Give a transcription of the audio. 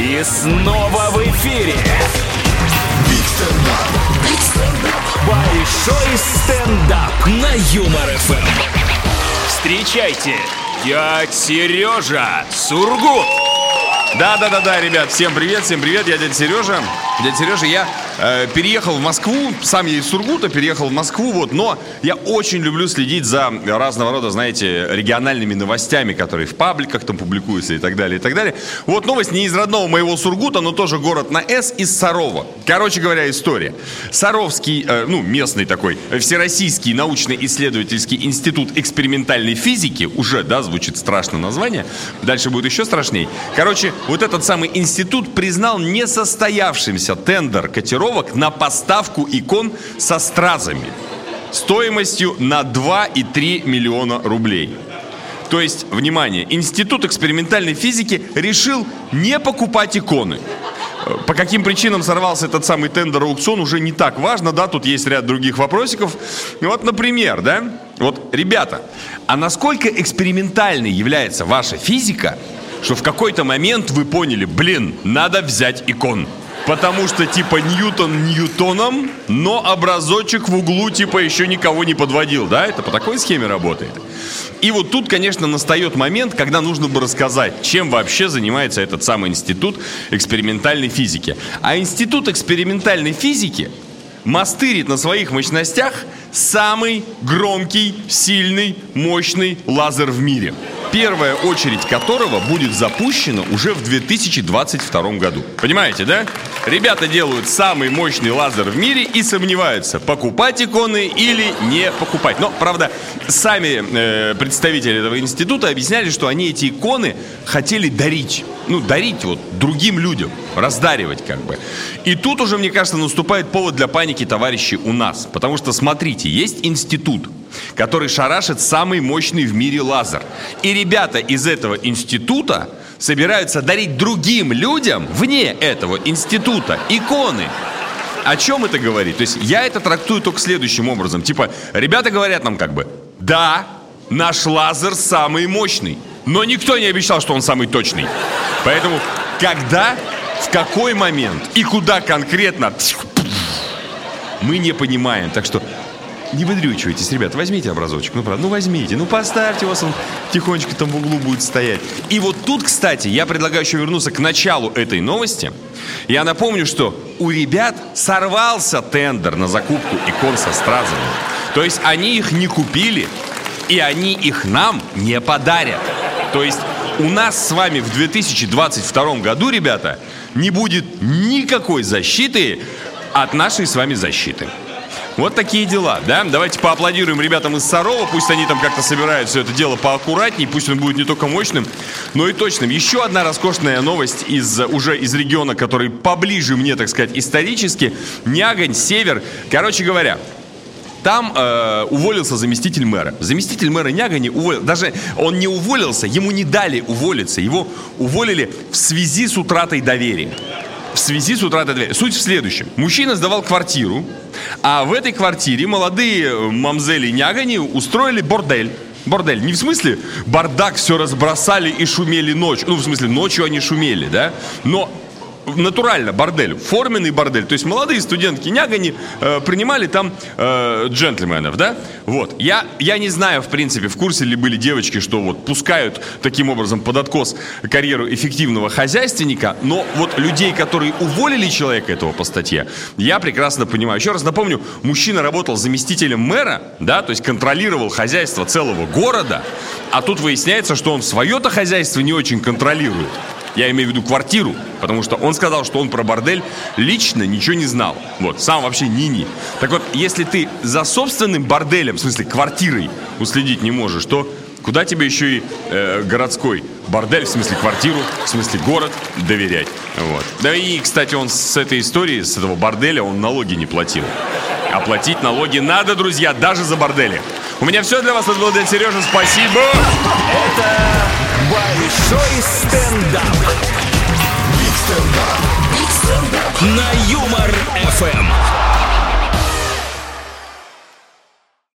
И снова в эфире. Большой стендап на Юмор ФМ. Встречайте, дядь Сережа Сургут. Да-да-да-да, ребят, всем привет, всем привет, я дядя Сережа. Дядя Сережа, я э, переехал в Москву, сам я из Сургута, переехал в Москву, вот, но я очень люблю следить за разного рода, знаете, региональными новостями, которые в пабликах там публикуются и так далее, и так далее. Вот новость не из родного моего Сургута, но тоже город на С, из Сарова. Короче говоря, история. Саровский, э, ну, местный такой, Всероссийский научно-исследовательский институт экспериментальной физики, уже, да, звучит страшно название, дальше будет еще страшней. Короче, вот этот самый институт признал несостоявшимся тендер котировок на поставку икон со стразами стоимостью на 2,3 миллиона рублей. То есть, внимание, Институт экспериментальной физики решил не покупать иконы. Э, По каким причинам сорвался этот самый тендер аукцион, уже не так важно, да, тут есть ряд других вопросиков. Вот, например, да, вот, ребята, а насколько экспериментальной является ваша физика, что в какой-то момент вы поняли, блин, надо взять икон. Потому что типа Ньютон Ньютоном, но образочек в углу типа еще никого не подводил, да? Это по такой схеме работает. И вот тут, конечно, настает момент, когда нужно бы рассказать, чем вообще занимается этот самый институт экспериментальной физики. А институт экспериментальной физики мастырит на своих мощностях самый громкий, сильный, мощный лазер в мире. Первая очередь которого будет запущена уже в 2022 году. Понимаете, да? Ребята делают самый мощный лазер в мире и сомневаются, покупать иконы или не покупать. Но, правда, сами э, представители этого института объясняли, что они эти иконы хотели дарить. Ну, дарить вот другим людям, раздаривать как бы. И тут уже, мне кажется, наступает повод для паники, товарищи, у нас. Потому что, смотрите, есть институт, который шарашит самый мощный в мире лазер. И ребята из этого института собираются дарить другим людям вне этого института иконы. О чем это говорит? То есть я это трактую только следующим образом. Типа, ребята говорят нам как бы, да, наш лазер самый мощный, но никто не обещал, что он самый точный. Поэтому, когда, в какой момент и куда конкретно мы не понимаем. Так что не выдрючивайтесь, ребят, возьмите образочек, ну правда, ну возьмите, ну поставьте вас, он тихонечко там в углу будет стоять. И вот тут, кстати, я предлагаю еще вернуться к началу этой новости. Я напомню, что у ребят сорвался тендер на закупку икон со стразами. То есть они их не купили, и они их нам не подарят. То есть у нас с вами в 2022 году, ребята, не будет никакой защиты от нашей с вами защиты. Вот такие дела, да? Давайте поаплодируем ребятам из Сарова, пусть они там как-то собирают все это дело поаккуратней, пусть он будет не только мощным, но и точным. Еще одна роскошная новость из, уже из региона, который поближе мне, так сказать, исторически. Нягань, Север. Короче говоря, там э, уволился заместитель мэра. Заместитель мэра Нягани уволился. Даже он не уволился, ему не дали уволиться. Его уволили в связи с утратой доверия. В связи с утратой доверия. Суть в следующем. Мужчина сдавал квартиру, а в этой квартире молодые мамзели Нягани устроили бордель. Бордель. Не в смысле бардак все разбросали и шумели ночью. Ну, в смысле, ночью они шумели, да? Но натурально бордель, форменный бордель. То есть молодые студентки Нягани э, принимали там э, джентльменов, да? Вот. Я, я не знаю, в принципе, в курсе ли были девочки, что вот пускают таким образом под откос карьеру эффективного хозяйственника, но вот людей, которые уволили человека этого по статье, я прекрасно понимаю. Еще раз напомню, мужчина работал заместителем мэра, да, то есть контролировал хозяйство целого города, а тут выясняется, что он свое-то хозяйство не очень контролирует. Я имею в виду квартиру, потому что он сказал, что он про бордель лично ничего не знал. Вот, сам вообще ни-ни. Так вот, если ты за собственным борделем, в смысле квартирой, уследить не можешь, то куда тебе еще и э, городской бордель, в смысле квартиру, в смысле город доверять? Вот. Да и, кстати, он с этой историей, с этого борделя, он налоги не платил. А платить налоги надо, друзья, даже за бордели. У меня все для вас. Это был Сережа. Спасибо. Это большой стендап. На Юмор ФМ.